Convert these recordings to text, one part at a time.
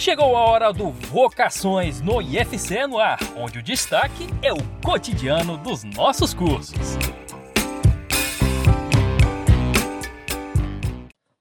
Chegou a hora do Vocações no IFC no ar, onde o destaque é o cotidiano dos nossos cursos.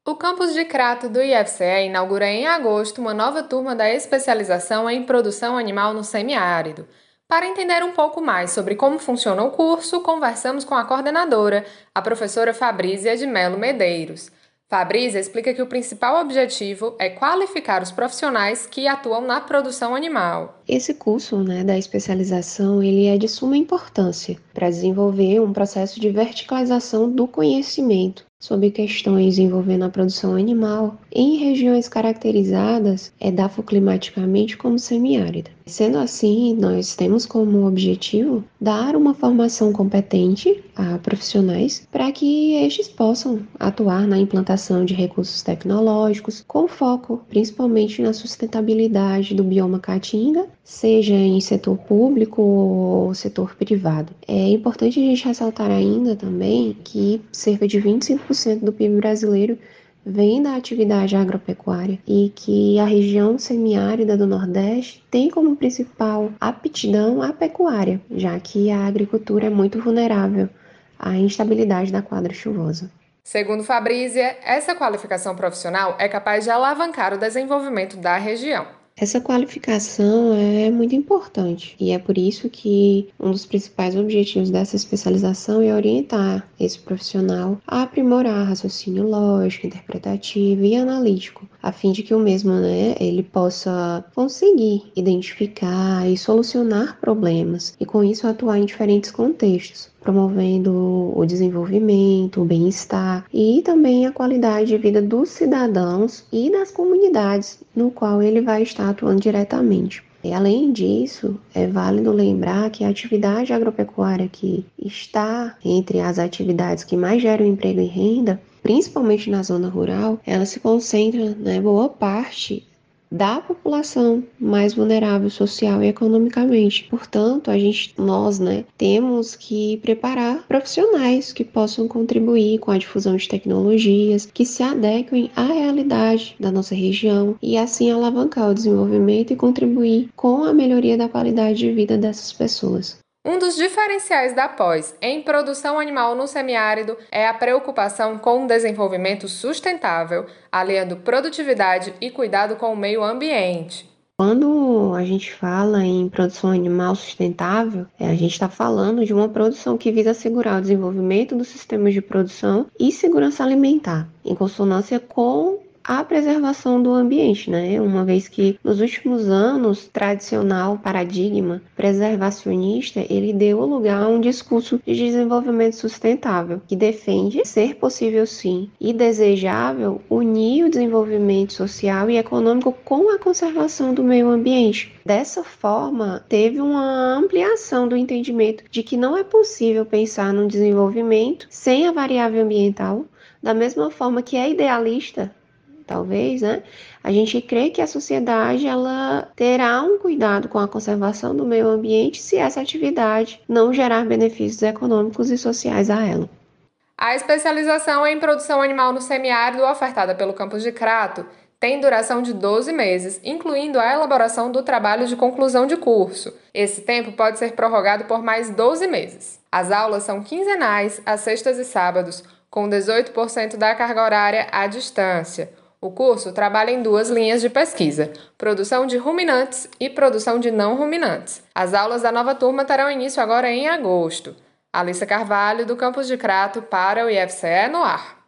O campus de Crato do IFCE inaugura em agosto uma nova turma da especialização em produção animal no semiárido. Para entender um pouco mais sobre como funciona o curso, conversamos com a coordenadora, a professora Fabrícia de Melo Medeiros. Fabrícia explica que o principal objetivo é qualificar os profissionais que atuam na produção animal. Esse curso né, da especialização ele é de suma importância para desenvolver um processo de verticalização do conhecimento sobre questões envolvendo a produção animal em regiões caracterizadas edafoclimaticamente como semiárida. Sendo assim, nós temos como objetivo dar uma formação competente a profissionais para que estes possam atuar na implantação de recursos tecnológicos com foco principalmente na sustentabilidade do bioma caatinga, seja em setor público ou setor privado. É importante a gente ressaltar ainda também que cerca de 25 cento do PIB brasileiro vem da atividade agropecuária e que a região semiárida do Nordeste tem como principal aptidão a pecuária, já que a agricultura é muito vulnerável à instabilidade da quadra chuvosa. Segundo Fabrícia, essa qualificação profissional é capaz de alavancar o desenvolvimento da região. Essa qualificação é muito importante e é por isso que um dos principais objetivos dessa especialização é orientar esse profissional a aprimorar raciocínio lógico, interpretativo e analítico, a fim de que o mesmo, né, ele possa conseguir identificar e solucionar problemas e com isso atuar em diferentes contextos promovendo o desenvolvimento, o bem-estar e também a qualidade de vida dos cidadãos e das comunidades no qual ele vai estar atuando diretamente. E além disso, é válido lembrar que a atividade agropecuária que está entre as atividades que mais geram emprego e renda, principalmente na zona rural, ela se concentra, né, boa parte da população mais vulnerável social e economicamente. Portanto, a gente, nós, né, temos que preparar profissionais que possam contribuir com a difusão de tecnologias que se adequem à realidade da nossa região e assim alavancar o desenvolvimento e contribuir com a melhoria da qualidade de vida dessas pessoas. Um dos diferenciais da pós em produção animal no semiárido é a preocupação com o desenvolvimento sustentável, aliando produtividade e cuidado com o meio ambiente. Quando a gente fala em produção animal sustentável, é, a gente está falando de uma produção que visa assegurar o desenvolvimento dos sistemas de produção e segurança alimentar, em consonância com a preservação do ambiente, né? Uma vez que nos últimos anos, tradicional paradigma preservacionista, ele deu lugar a um discurso de desenvolvimento sustentável, que defende ser possível sim e desejável unir o desenvolvimento social e econômico com a conservação do meio ambiente. Dessa forma, teve uma ampliação do entendimento de que não é possível pensar no desenvolvimento sem a variável ambiental, da mesma forma que é idealista talvez, né? A gente crê que a sociedade ela terá um cuidado com a conservação do meio ambiente se essa atividade não gerar benefícios econômicos e sociais a ela. A especialização em produção animal no semiárido ofertada pelo campus de Crato tem duração de 12 meses, incluindo a elaboração do trabalho de conclusão de curso. Esse tempo pode ser prorrogado por mais 12 meses. As aulas são quinzenais, às sextas e sábados, com 18% da carga horária à distância. O curso trabalha em duas linhas de pesquisa: produção de ruminantes e produção de não ruminantes. As aulas da nova turma terão início agora em agosto. Alissa Carvalho, do campus de Crato, para o IFCE no ar.